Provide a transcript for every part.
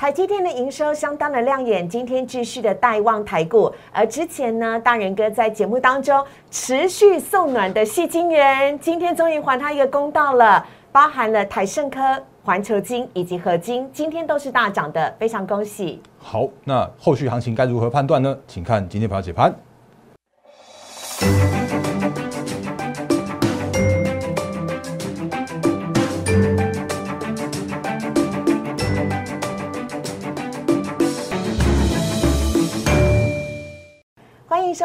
台积电的营收相当的亮眼，今天继续的带旺台股。而之前呢，大人哥在节目当中持续送暖的细晶圆，今天终于还他一个公道了。包含了台盛科、环球金以及合金，今天都是大涨的，非常恭喜。好，那后续行情该如何判断呢？请看今天盘解盘。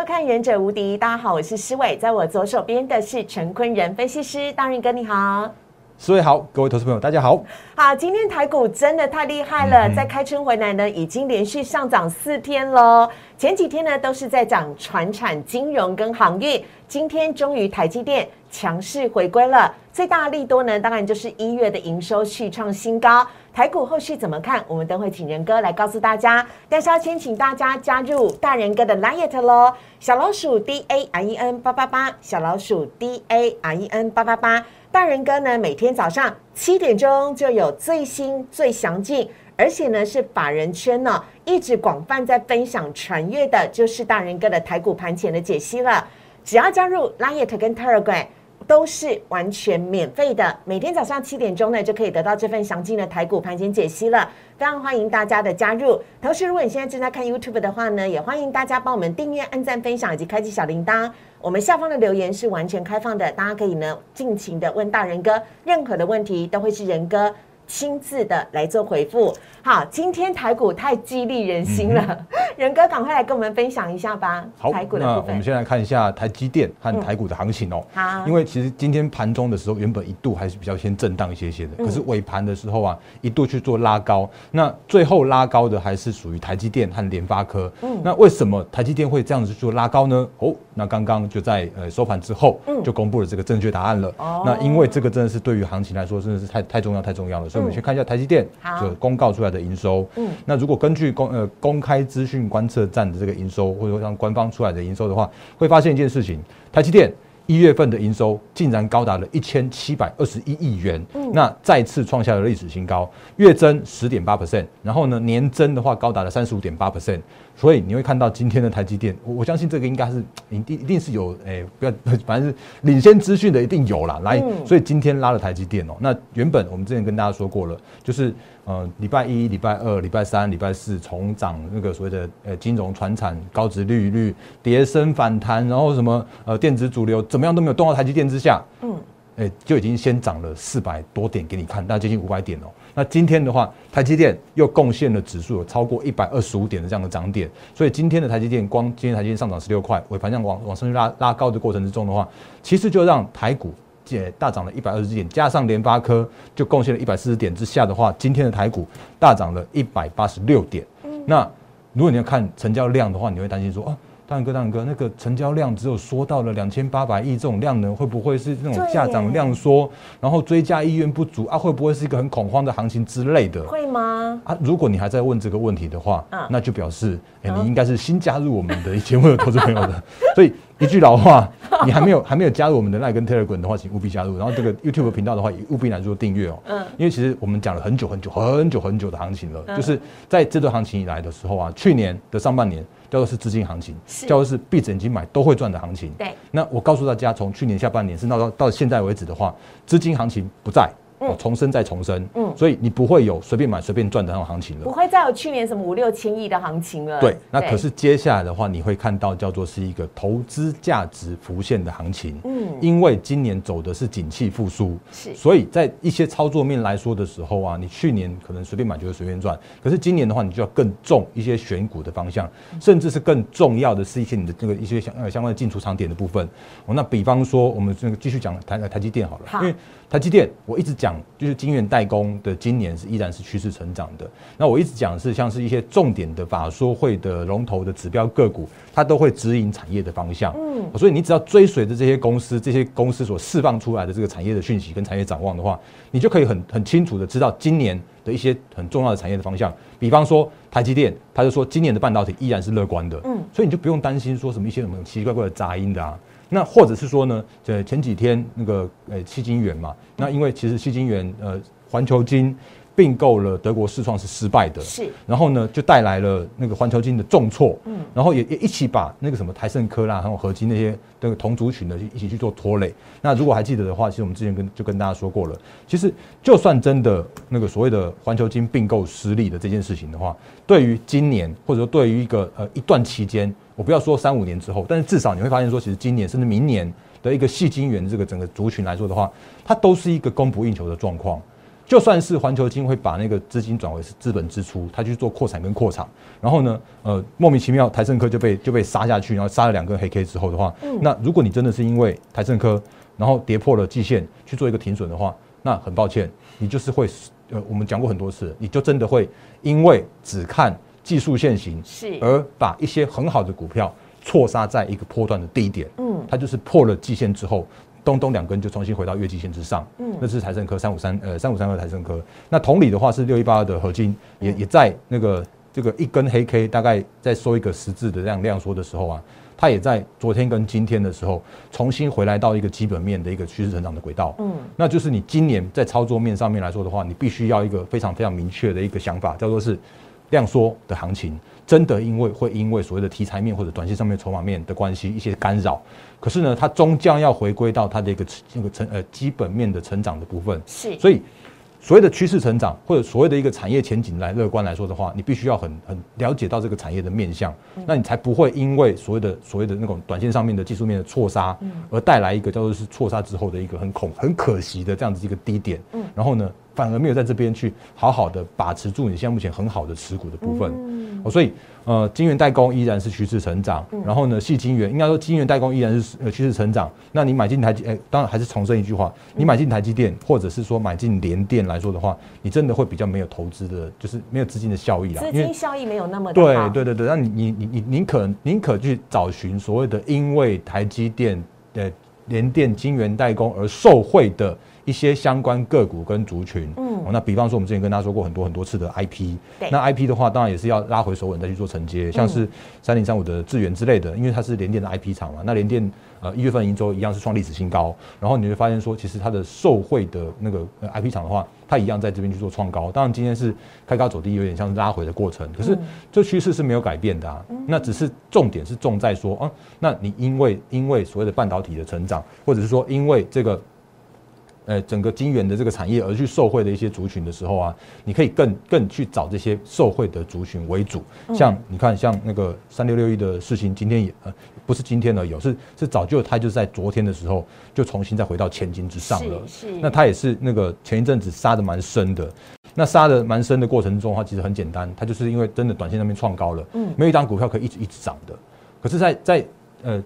看《忍者无敌》，大家好，我是施伟，在我左手边的是陈坤仁分析师，大仁哥你好。四位好，各位投资朋友大家好。好，今天台股真的太厉害了，在开春回来呢，已经连续上涨四天喽。前几天呢都是在涨船产、金融跟航运，今天终于台积电强势回归了。最大的利多呢，当然就是一月的营收续创新高。台股后续怎么看？我们等会请仁哥来告诉大家。但是要先请大家加入大仁哥的 Line 喽，小老鼠 D A R E N 八八八，小老鼠 D A R E N 八八八。大人哥呢，每天早上七点钟就有最新最详尽，而且呢是法人圈呢一直广泛在分享传阅的，就是大人哥的台股盘前的解析了。只要加入 Line 跟 Telegram。都是完全免费的，每天早上七点钟呢就可以得到这份详尽的台股盘前解析了，非常欢迎大家的加入。同时，如果你现在正在看 YouTube 的话呢，也欢迎大家帮我们订阅、按赞、分享以及开启小铃铛。我们下方的留言是完全开放的，大家可以呢尽情的问大人哥，任何的问题都会是人哥。亲自的来做回复。好，今天台股太激励人心了，仁哥赶快来跟我们分享一下吧。好，台股的部分，我们先来看一下台积电和台股的行情哦。好，因为其实今天盘中的时候，原本一度还是比较先震荡一些些的，可是尾盘的时候啊，一度去做拉高，那最后拉高的还是属于台积电和联发科。嗯，那为什么台积电会这样子做拉高呢？哦，那刚刚就在呃收盘之后，就公布了这个正确答案了。哦，那因为这个真的是对于行情来说，真的是太太重要太重要了，所以我们先看。一下台积电就公告出来的营收，嗯，那如果根据公呃公开资讯观测站的这个营收，或者说像官方出来的营收的话，会发现一件事情，台积电。一月份的营收竟然高达了一千七百二十一亿元，那再次创下了历史新高，月增十点八 percent，然后呢年增的话高达了三十五点八。percent，所以你会看到今天的台积电，我我相信这个应该是一定一定是有诶，不要 反正是领先资讯的一定有啦，来，所以今天拉了台积电哦，那原本我们之前跟大家说过了，就是。呃，礼拜一、礼拜二、礼拜三、礼拜四重涨那个所谓的呃金融、船产、高值利率、跌升反弹，然后什么呃电子主流怎么样都没有动到台积电之下，嗯，哎就已经先涨了四百多点给你看，大概接近五百点哦。那今天的话，台积电又贡献了指数有超过一百二十五点的这样的涨点，所以今天的台积电光今天台积电上涨十六块，尾盘上往往上去拉拉高的过程之中的话，其实就让台股。也大涨了一百二十点，加上联发科就贡献了一百四十点之下的话，今天的台股大涨了一百八十六点。那如果你要看成交量的话，你会担心说啊，大哥大哥，那个成交量只有缩到了两千八百亿这种量能，会不会是那种价涨量缩，然后追加意愿不足啊？会不会是一个很恐慌的行情之类的？会吗？啊，如果你还在问这个问题的话，那就表示哎，你应该是新加入我们的节目的投资朋友的，所以。一句老话，你还没有还没有加入我们的 Line 跟 Telegram 的话，请务必加入。然后这个 YouTube 频道的话，也务必来做订阅哦。嗯，因为其实我们讲了很久很久很久很久的行情了，就是在这段行情以来的时候啊，去年的上半年叫做是资金行情，叫做是闭着眼睛买都会赚的行情。对，那我告诉大家，从去年下半年是到到到现在为止的话，资金行情不在。重生再重生，嗯，所以你不会有随便买随便赚的那种行情了，不会再有去年什么五六千亿的行情了。对，那可是接下来的话，你会看到叫做是一个投资价值浮现的行情，嗯，因为今年走的是景气复苏，是，所以在一些操作面来说的时候啊，你去年可能随便买就会随便赚，可是今年的话，你就要更重一些选股的方向，甚至是更重要的是一些你的这个一些相呃相关的进出场点的部分。哦，那比方说我们这个继续讲台台积电好了，因为。台积电，我一直讲就是晶圆代工的今年是依然是趋势成长的。那我一直讲是像是一些重点的法说会的龙头的指标个股，它都会指引产业的方向。嗯，所以你只要追随着这些公司，这些公司所释放出来的这个产业的讯息跟产业展望的话，你就可以很很清楚的知道今年的一些很重要的产业的方向。比方说台积电，他就说今年的半导体依然是乐观的。嗯，所以你就不用担心说什么一些什么奇奇怪怪的杂音的啊。那或者是说呢？呃，前几天那个呃，细晶圆嘛，那因为其实细晶圆呃，环球金并购了德国世创是失败的，是，然后呢就带来了那个环球金的重挫，嗯，然后也也一起把那个什么台盛科啦，还有合金那些那个同族群的一起去做拖累。那如果还记得的话，其实我们之前跟就跟大家说过了，其实就算真的那个所谓的环球金并购失利的这件事情的话，对于今年或者说对于一个呃一段期间，我不要说三五年之后，但是至少你会发现说，其实今年甚至明年的一个细晶圆这个整个族群来说的话，它都是一个供不应求的状况。就算是环球金会把那个资金转为是资本支出，他去做扩产跟扩厂，然后呢，呃，莫名其妙台盛科就被就被杀下去，然后杀了两根黑 K 之后的话，那如果你真的是因为台盛科然后跌破了季线去做一个停损的话，那很抱歉，你就是会呃，我们讲过很多次，你就真的会因为只看技术线型，是而把一些很好的股票错杀在一个波段的低点，嗯，它就是破了季线之后。东东两根就重新回到月季线之上，嗯，那是台盛科三五三呃三五三二台盛科。那同理的话是六一八二的合金也也在那个这个一根黑 K 大概在收一个十字的这样量缩的时候啊，它也在昨天跟今天的时候重新回来到一个基本面的一个趋势成长的轨道，嗯，那就是你今年在操作面上面来说的话，你必须要一个非常非常明确的一个想法，叫做是量缩的行情。真的因为会因为所谓的题材面或者短线上面筹码面的关系一些干扰，可是呢，它终将要回归到它的一个那个成呃基本面的成长的部分。是，所以所谓的趋势成长或者所谓的一个产业前景来乐观来说的话，你必须要很很了解到这个产业的面向，那你才不会因为所谓的所谓的那种短线上面的技术面的错杀，而带来一个叫做是错杀之后的一个很恐很可惜的这样子一个低点。嗯，然后呢？反而没有在这边去好好的把持住你现在目前很好的持股的部分，哦，所以呃，金源代工依然是趋势成长，然后呢，细金源应该说金源代工依然是呃趋势成长。那你买进台积，哎，当然还是重申一句话，你买进台积电或者是说买进联电来说的话，你真的会比较没有投资的，就是没有资金的效益啦，资金效益没有那么对对对对，那你你你你宁可宁可去找寻所谓的因为台积电的联电金源代工而受惠的。一些相关个股跟族群，嗯，那比方说我们之前跟大家说过很多很多次的 IP，那 IP 的话，当然也是要拉回手稳再去做承接，像是三零三五的智源之类的，因为它是联电的 IP 厂嘛，那联电呃一月份营收一样是创历史新高，然后你会发现说，其实它的受惠的那个 IP 厂的话，它一样在这边去做创高，当然今天是开高走低，有点像是拉回的过程，可是这趋势是没有改变的啊，那只是重点是重在说，啊，那你因为因为所谓的半导体的成长，或者是说因为这个。呃，整个金圆的这个产业而去受惠的一些族群的时候啊，你可以更更去找这些受惠的族群为主。像你看，像那个三六六一的事情，今天也呃不是今天了，有是是早就它就在昨天的时候就重新再回到千金之上了。是那它也是那个前一阵子杀的蛮深的，那杀的蛮深的过程中的话，其实很简单，它就是因为真的短线那边创高了，嗯，没有一张股票可以一直一直涨的。可是，在在呃。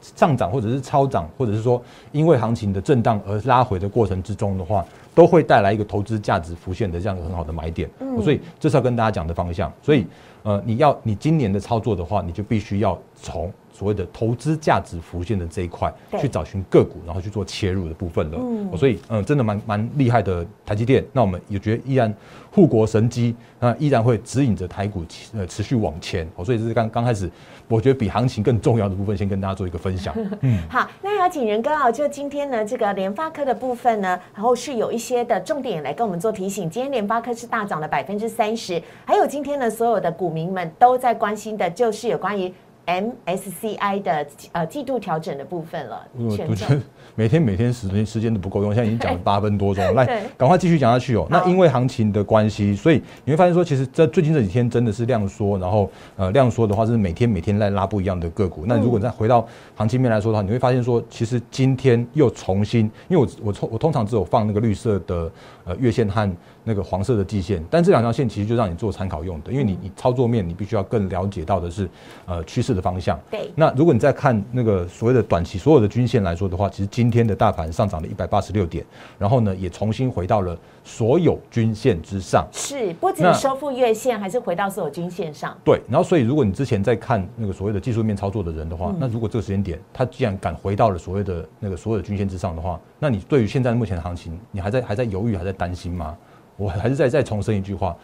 上涨或者是超涨，或者是说因为行情的震荡而拉回的过程之中的话，都会带来一个投资价值浮现的这样一个很好的买点。嗯，所以这是要跟大家讲的方向。所以，呃，你要你今年的操作的话，你就必须要从。所谓的投资价值浮现的这一块，去找寻个股，然后去做切入的部分了。嗯，所以嗯，真的蛮蛮厉害的台积电。那我们也觉得依然护国神机那，依然会指引着台股呃持续往前。哦，所以这是刚刚开始，我觉得比行情更重要的部分，先跟大家做一个分享。嗯，好，那有请仁哥啊，就今天呢这个联发科的部分呢，然后是有一些的重点来跟我们做提醒。今天联发科是大涨了百分之三十，还有今天呢所有的股民们都在关心的就是有关于。MSCI 的呃季度调整的部分了，我觉得每天每天时间时间都不够用，现在已经讲了八分多钟，来赶快继续讲下去哦。那因为行情的关系，所以你会发现说，其实在最近这几天真的是量缩，然后呃量缩的话是每天每天在拉不一样的个股。那如果再回到行情面来说的话，你会发现说，其实今天又重新，因为我我通我通常只有放那个绿色的呃月线和。那个黄色的季线，但这两条线其实就让你做参考用的，因为你你操作面你必须要更了解到的是，呃趋势的方向。对。那如果你再看那个所谓的短期所有的均线来说的话，其实今天的大盘上涨了一百八十六点，然后呢也重新回到了所有均线之上。是，不仅收复月线，还是回到所有均线上。对。然后所以如果你之前在看那个所谓的技术面操作的人的话，那如果这个时间点他既然敢回到了所谓的那个所有的均线之上的话，那你对于现在目前的行情，你还在还在犹豫，还在担心吗？我还是再再重申一句话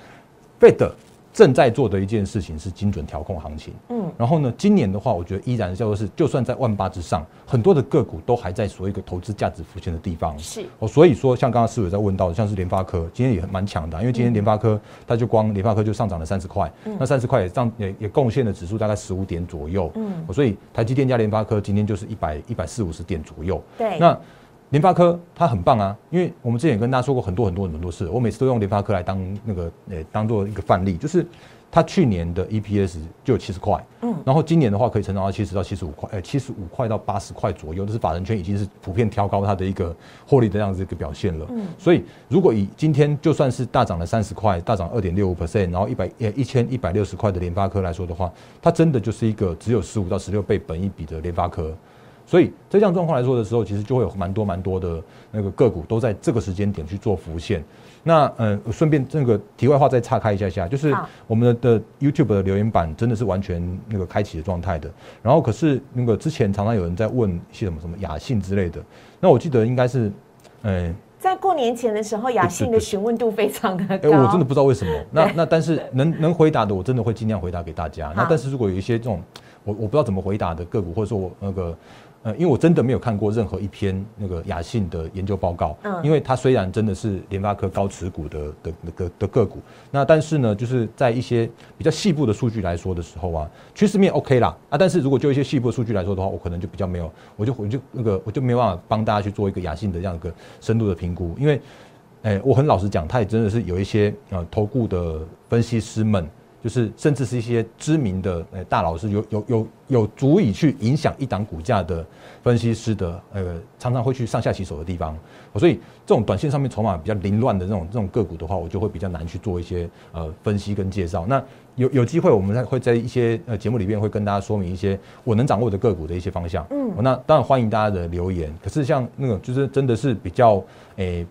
，Fed 正在做的一件事情是精准调控行情。嗯，然后呢，今年的话，我觉得依然叫做是，就算在万八之上，很多的个股都还在所谓一个投资价值浮现的地方。是哦，所以说像刚刚思伟在问到的，像是联发科，今天也蛮强的，因为今天联发科它就光联发科就上涨了三十块，那三十块也上也也贡献了指数大概十五点左右。嗯，所以台积电加联发科今天就是一百一百四五十点左右。对，那联发科它很棒啊，因为我们之前也跟大家说过很多很多很多事，我每次都用联发科来当那个呃当做一个范例，就是它去年的 EPS 就有七十块，嗯，然后今年的话可以成长到七十到七十五块，呃七十五块到八十块左右，这是法人圈已经是普遍挑高它的一个获利的这样子一个表现了，嗯，所以如果以今天就算是大涨了三十块，大涨二点六五 percent，然后一百呃一千一百六十块的联发科来说的话，它真的就是一个只有十五到十六倍本一比的联发科。所以在这样状况来说的时候，其实就会有蛮多蛮多的那个个股都在这个时间点去做浮现。那嗯，顺便这个题外话再岔开一下下，就是我们的 YouTube 的留言板真的是完全那个开启的状态的。然后可是那个之前常常有人在问一些什么什么雅信之类的，那我记得应该是，嗯，在过年前的时候，雅信的询问度非常的高。哎，我真的不知道为什么。那那但是能能回答的，我真的会尽量回答给大家。那但是如果有一些这种我我不知道怎么回答的个股，或者说我那个。呃，因为我真的没有看过任何一篇那个雅信的研究报告，嗯，因为它虽然真的是联发科高持股的的那个的个股，那但是呢，就是在一些比较细部的数据来说的时候啊，趋势面 OK 啦，啊，但是如果就一些细部的数据来说的话，我可能就比较没有，我就我就那个我就没有办法帮大家去做一个雅信的这样一个深度的评估，因为，哎，我很老实讲，它也真的是有一些呃投顾的分析师们。就是甚至是一些知名的呃大佬是有有有有足以去影响一档股价的分析师的呃常常会去上下其手的地方，所以这种短线上面筹码比较凌乱的这种这种个股的话，我就会比较难去做一些呃分析跟介绍。那有有机会我们在会在一些呃节目里面会跟大家说明一些我能掌握的个股的一些方向。嗯，那当然欢迎大家的留言。可是像那个就是真的是比较诶。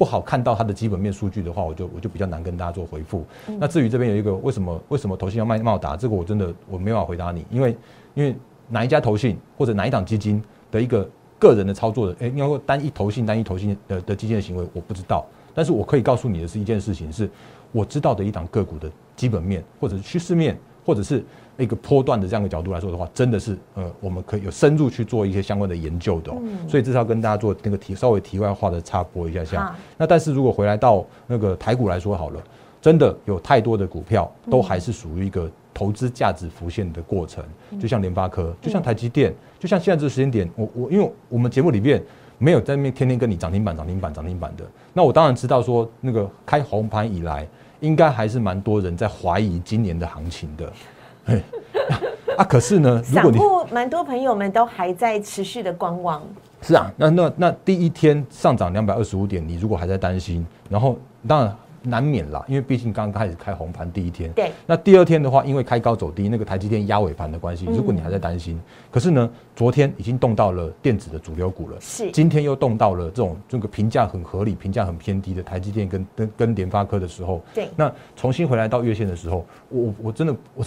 不好看到它的基本面数据的话，我就我就比较难跟大家做回复。那至于这边有一个为什么为什么投信要卖茂达，这个我真的我没办法回答你，因为因为哪一家投信或者哪一档基金的一个个人的操作的，哎，应该说单一投信单一投信的的基金的行为我不知道，但是我可以告诉你的是一件事情，是我知道的一档个股的基本面或者趋势面或者是。一个波段的这样的角度来说的话，真的是呃，我们可以有深入去做一些相关的研究的，所以这是要跟大家做那个题稍微题外话的插播一下下。那但是如果回来到那个台股来说好了，真的有太多的股票都还是属于一个投资价值浮现的过程，就像联发科，就像台积电，就像现在这个时间点，我我因为我们节目里面没有在那边天天跟你涨停板涨停板涨停板的，那我当然知道说那个开红盘以来，应该还是蛮多人在怀疑今年的行情的。啊，可是呢，如果你蛮多朋友们都还在持续的观望。是啊，那那那第一天上涨两百二十五点，你如果还在担心，然后当然。难免啦，因为毕竟刚开始开红盘第一天。对。那第二天的话，因为开高走低，那个台积电压尾盘的关系，如果你还在担心，可是呢，昨天已经动到了电子的主流股了。是。今天又动到了这种这个评价很合理、评价很偏低的台积电跟跟跟联发科的时候。对。那重新回来到月线的时候，我我真的我，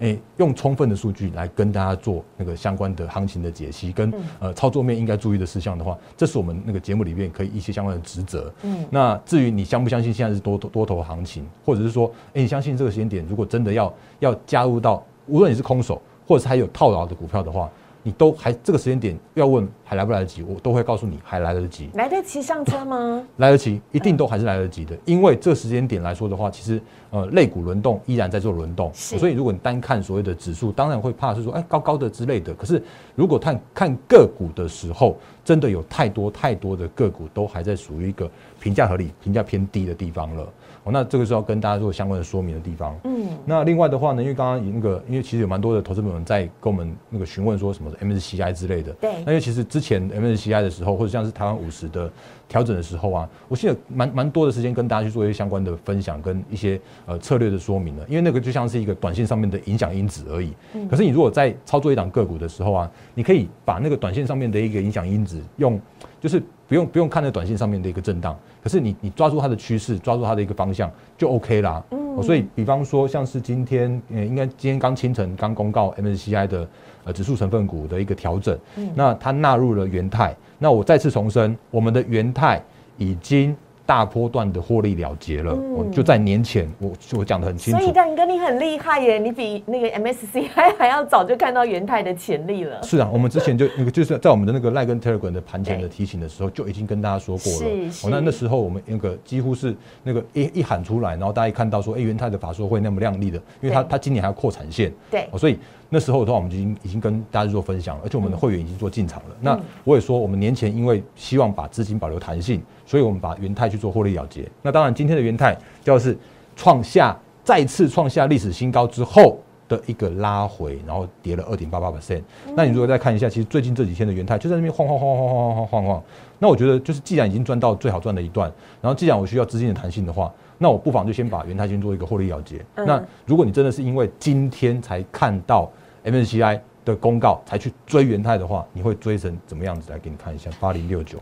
哎，用充分的数据来跟大家做那个相关的行情的解析，跟呃操作面应该注意的事项的话，这是我们那个节目里面可以一些相关的职责。嗯。那至于你相不相信现在是多？多多头行情，或者是说，哎，你相信这个时间点，如果真的要要加入到，无论你是空手，或者是还有套牢的股票的话。你都还这个时间点要问还来不来得及，我都会告诉你还来得及。来得及上车吗？来得及，一定都还是来得及的。因为这个时间点来说的话，其实呃，类股轮动依然在做轮动，所以如果你单看所谓的指数，当然会怕是说，哎，高高的之类的。可是如果看看个股的时候，真的有太多太多的个股都还在属于一个评价合理、评价偏低的地方了。哦，那这个是要跟大家做相关的说明的地方。嗯，那另外的话呢，因为刚刚那个，因为其实有蛮多的投资朋友在跟我们那个询问说什么 MSCI 之类的。对。那因为其实之前 MSCI 的时候，或者像是台湾五十的调整的时候啊，我现在蛮蛮多的时间跟大家去做一些相关的分享跟一些呃策略的说明了。因为那个就像是一个短线上面的影响因子而已。嗯。可是你如果在操作一档个股的时候啊，你可以把那个短线上面的一个影响因子用，就是不用不用看那短线上面的一个震荡。可是你你抓住它的趋势，抓住它的一个方向就 OK 啦。嗯，所以比方说像是今天，呃，应该今天刚清晨刚公告 MSCI 的呃指数成分股的一个调整，那它纳入了元泰。那我再次重申，我们的元泰已经大波段的获利了结了。我就在年前，我我讲的很清楚。所以蛋哥你很厉害耶，你比那个 MSCI 还要早就看到元泰的潜力了。是啊，我们之前就 那个就是在我们的那个赖根 Telegram 的盘前的提醒的时候，就已经跟大家说过了。是是。那那时候我们那个几乎是那个一一喊出来，然后大家一看到说，哎，元泰的法说会那么亮丽的，因为他他今年还要扩产线。对。所以那时候的话，我们就已经已经跟大家做分享了，而且我们的会员已经做进场了。那我也说，我们年前因为希望把资金保留弹性，所以我们把元泰去做获利了结。那当然，今天的元泰就是创下再次创下历史新高之后的一个拉回，然后跌了二点八八 percent。那你如果再看一下，其实最近这几天的元泰就在那边晃晃晃晃晃晃晃晃。那我觉得，就是既然已经赚到最好赚的一段，然后既然我需要资金的弹性的话，那我不妨就先把元泰先做一个获利了结。那如果你真的是因为今天才看到 MSCI 的公告才去追元泰的话，你会追成怎么样子？来给你看一下，八零六九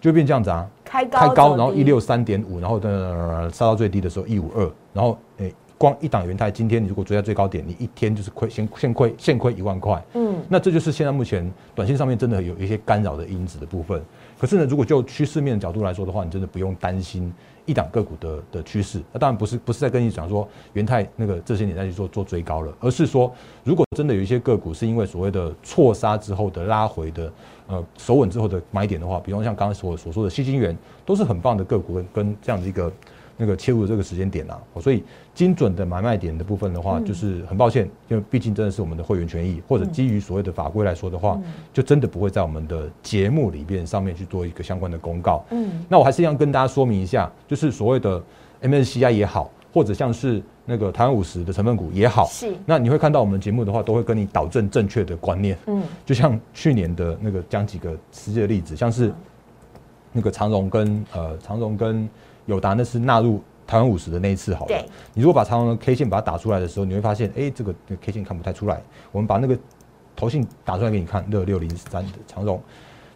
就变这样子啊，开高开高，然后一六三点五，然后的杀到最低的时候一五二，然后诶，光一档元泰今天你如果追在最高点，你一天就是亏，先先亏现亏一万块。嗯，那这就是现在目前短线上面真的有一些干扰的因子的部分。可是呢，如果就趋势面的角度来说的话，你真的不用担心一档个股的的趋势。那当然不是不是在跟你讲说元泰那个这些年再去做做追高了，而是说如果真的有一些个股是因为所谓的错杀之后的拉回的呃守稳之后的买点的话，比方像刚刚所所说的西金元，都是很棒的个股跟跟这样的一个。那个切入的这个时间点啊，所以精准的买卖点的部分的话，就是很抱歉，因为毕竟真的是我们的会员权益，或者基于所谓的法规来说的话，就真的不会在我们的节目里边上面去做一个相关的公告。嗯，那我还是要跟大家说明一下，就是所谓的 MSCI 也好，或者像是那个台湾五十的成分股也好，是，那你会看到我们节目的话，都会跟你导正正确的观念。嗯，就像去年的那个讲几个实际的例子，像是那个长荣跟呃长荣跟。友达那是纳入台湾五十的那一次好了。你如果把长荣的 K 线把它打出来的时候，你会发现，哎，这个 K 线看不太出来。我们把那个头信打出来给你看，六六零三的长荣。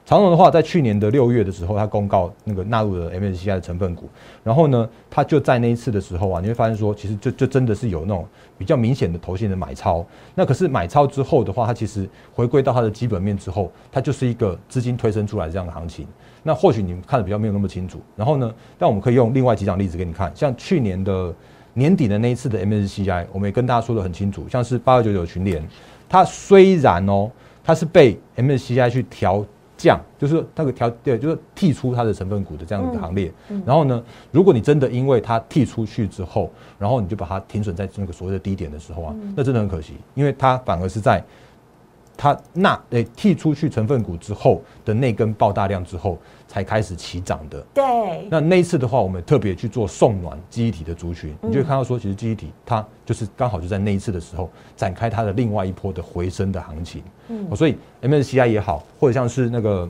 长荣的话，在去年的六月的时候，它公告那个纳入了 MSCI 的成分股。然后呢，它就在那一次的时候啊，你会发现说，其实就就真的是有那种比较明显的头信的买超。那可是买超之后的话，它其实回归到它的基本面之后，它就是一个资金推升出来这样的行情。那或许你们看的比较没有那么清楚，然后呢，但我们可以用另外几档例子给你看，像去年的年底的那一次的 MSCI，我们也跟大家说的很清楚，像是八二九九群联，它虽然哦，它是被 MSCI 去调降，就是那个调对，就是剔出它的成分股的这样一个行列，然后呢，如果你真的因为它剔出去之后，然后你就把它停损在那个所谓的低点的时候啊，那真的很可惜，因为它反而是在。它那诶剔出去成分股之后的那根爆大量之后，才开始起涨的。对。那那一次的话，我们特别去做送暖记忆体的族群，你就会看到说，其实记忆体它就是刚好就在那一次的时候展开它的另外一波的回升的行情。嗯。所以 MSCI 也好，或者像是那个，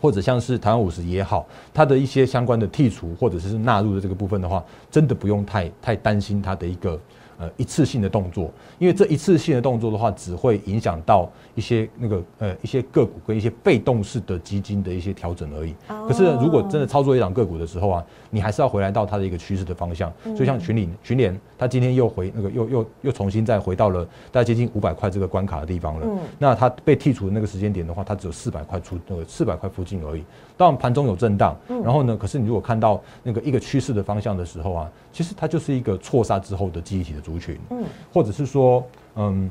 或者像是台湾五十也好，它的一些相关的剔除或者是纳入的这个部分的话，真的不用太太担心它的一个。呃，一次性的动作，因为这一次性的动作的话，只会影响到一些那个呃一些个股跟一些被动式的基金的一些调整而已。可是如果真的操作一档个股的时候啊，你还是要回来到它的一个趋势的方向。所以像群领群联，它今天又回那个又又又重新再回到了大概接近五百块这个关卡的地方了。那它被剔除的那个时间点的话，它只有四百块出那个四百块附近而已。当然盘中有震荡，然后呢，可是你如果看到那个一个趋势的方向的时候啊，其实它就是一个错杀之后的记忆体的族群，嗯，或者是说，嗯，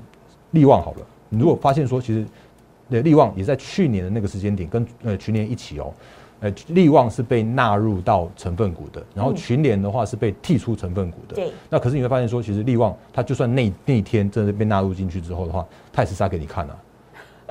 利旺好了，你如果发现说，其实，呃，利旺也在去年的那个时间点跟呃群联一起哦，呃，利旺是被纳入到成分股的，然后群联的话是被剔出成分股的，对，那可是你会发现说，其实利旺它就算那那天真的被纳入进去之后的话，它也是杀给你看啊。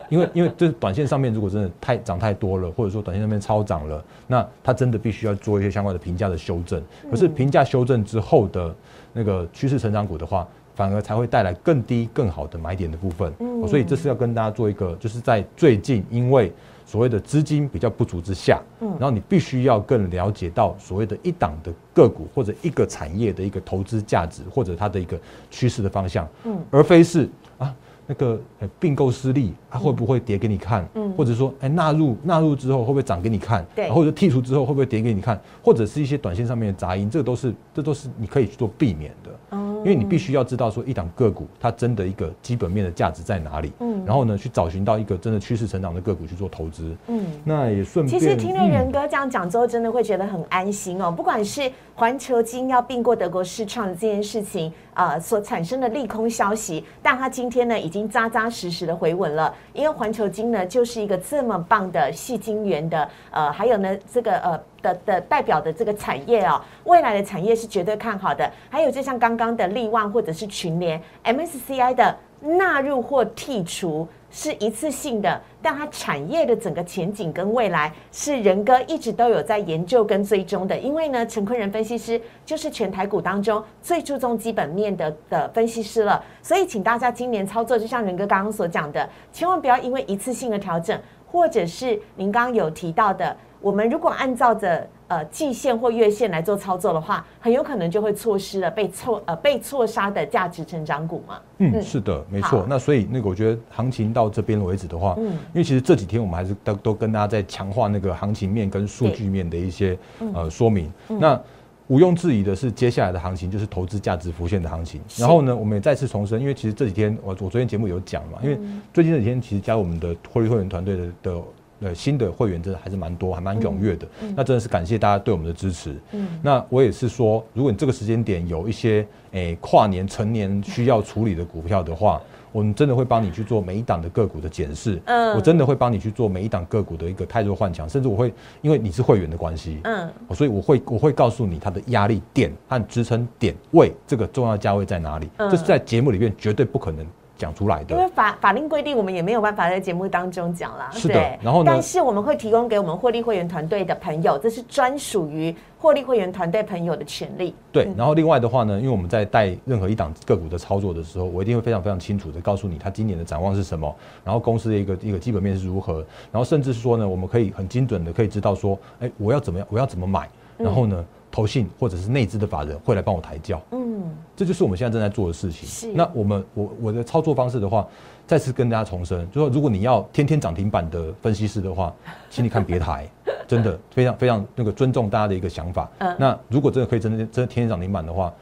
因为因为这短线上面如果真的太涨太多了，或者说短线上面超涨了，那它真的必须要做一些相关的评价的修正。可是评价修正之后的那个趋势成长股的话，反而才会带来更低更好的买点的部分。嗯，所以这是要跟大家做一个，就是在最近因为所谓的资金比较不足之下，嗯，然后你必须要更了解到所谓的一档的个股或者一个产业的一个投资价值或者它的一个趋势的方向，嗯，而非是啊。那个呃并购失利，它会不会跌给你看？嗯，或者说，哎纳入纳入之后会不会涨给你看？对，或者剔除之后会不会跌给你看？或者是一些短线上面的杂音，这个都是这都是你可以去做避免的。哦，因为你必须要知道说一档个股它真的一个基本面的价值在哪里。嗯，然后呢去找寻到一个真的趋势成长的个股去做投资。嗯，那也顺便。其实听了仁哥这样讲之后，真的会觉得很安心哦。不管是环球金要并过德国市创的这件事情，呃，所产生的利空消息，但它今天呢已经扎扎实实的回稳了。因为环球金呢就是一个这么棒的细晶圆的，呃，还有呢这个呃的的代表的这个产业哦，未来的产业是绝对看好的。还有就像刚刚的利旺或者是群联 MSCI 的纳入或剔除。是一次性的，但它产业的整个前景跟未来是仁哥一直都有在研究跟追踪的。因为呢，陈坤仁分析师就是全台股当中最注重基本面的的分析师了，所以请大家今年操作，就像仁哥刚刚所讲的，千万不要因为一次性的调整，或者是您刚刚有提到的，我们如果按照着。呃，季线或月线来做操作的话，很有可能就会错失了被错呃被错杀的价值成长股嘛。嗯，是的，没错。那所以那个我觉得行情到这边为止的话，嗯，因为其实这几天我们还是都都跟大家在强化那个行情面跟数据面的一些呃说明。那毋庸置疑的是，接下来的行情就是投资价值浮现的行情。然后呢，我们也再次重申，因为其实这几天我我昨天节目有讲嘛，因为最近这几天其实加入我们的获利会员团队的的。呃，新的会员真的还是蛮多，还蛮踊跃的。那真的是感谢大家对我们的支持。嗯，那我也是说，如果你这个时间点有一些诶跨年、成年需要处理的股票的话，我们真的会帮你去做每一档的个股的检视。嗯，我真的会帮你去做每一档个股的一个太弱换强，甚至我会因为你是会员的关系，嗯，所以我会我会告诉你它的压力点和支撑点位，这个重要价位在哪里。这是在节目里面绝对不可能。讲出来的，因为法法令规定，我们也没有办法在节目当中讲啦。是的，然后呢？但是我们会提供给我们获利会员团队的朋友，这是专属于获利会员团队朋友的权利。对，然后另外的话呢，因为我们在带任何一档个股的操作的时候，我一定会非常非常清楚的告诉你，它今年的展望是什么，然后公司的一个一个基本面是如何，然后甚至是说呢，我们可以很精准的可以知道说，哎，我要怎么样，我要怎么买，然后呢？投信或者是内资的法人会来帮我抬轿，嗯，这就是我们现在正在做的事情。是，那我们我我的操作方式的话，再次跟大家重申，就说如果你要天天涨停板的分析师的话，请你看别台，真的非常非常那个尊重大家的一个想法。嗯，那如果真的可以真的真的天天涨停板的话，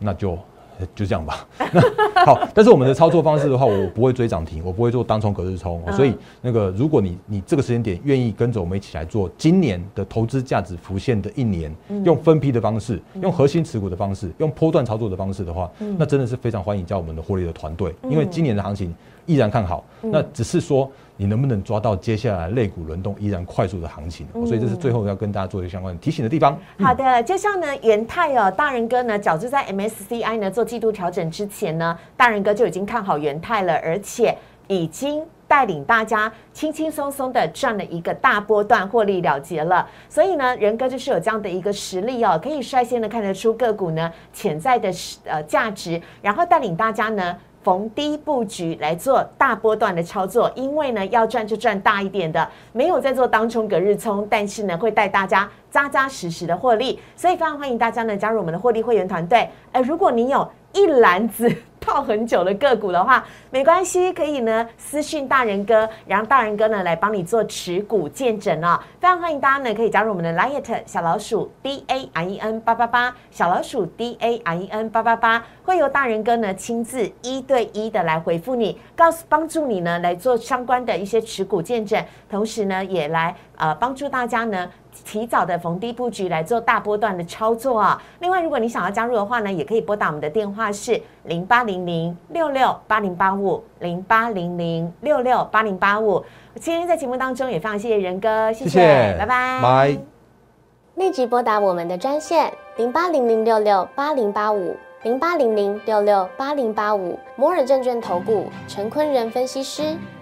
那就。就这样吧。好，但是我们的操作方式的话，我不会追涨停，我不会做当冲隔日冲。所以那个，如果你你这个时间点愿意跟着我们一起来做今年的投资价值浮现的一年，用分批的方式，用核心持股的方式，用波段操作的方式的话，那真的是非常欢迎加我们的获利的团队，因为今年的行情依然看好。那只是说。你能不能抓到接下来类股轮动依然快速的行情？所以这是最后要跟大家做一个相关提醒的地方。好的，就像呢，元泰哦，大人哥呢，早就在 MSCI 呢做季度调整之前呢，大人哥就已经看好元泰了，而且已经带领大家轻轻松松的赚了一个大波段获利了结了。所以呢，仁哥就是有这样的一个实力哦，可以率先的看得出个股呢潜在的呃价值，然后带领大家呢。逢低布局来做大波段的操作，因为呢要赚就赚大一点的，没有在做当冲隔日冲，但是呢会带大家扎扎实实的获利，所以非常欢迎大家呢加入我们的获利会员团队。呃，如果你有一篮子。套很久的个股的话，没关系，可以呢私讯大人哥，然后大人哥呢来帮你做持股见证哦。非常欢迎大家呢可以加入我们的 Light 小老鼠 D A R E N 八八八小老鼠 D A R E N 八八八，会由大人哥呢亲自一对一的来回复你，告诉帮助你呢来做相关的一些持股见证，同时呢也来呃帮助大家呢。提早的逢低布局来做大波段的操作啊！另外，如果你想要加入的话呢，也可以拨打我们的电话是零八零零六六八零八五零八零零六六八零八五。今天在节目当中也非常谢谢仁哥，谢谢，拜拜，拜。立即拨打我们的专线零八零零六六八零八五零八零零六六八零八五摩尔证券投顾陈坤仁分析师。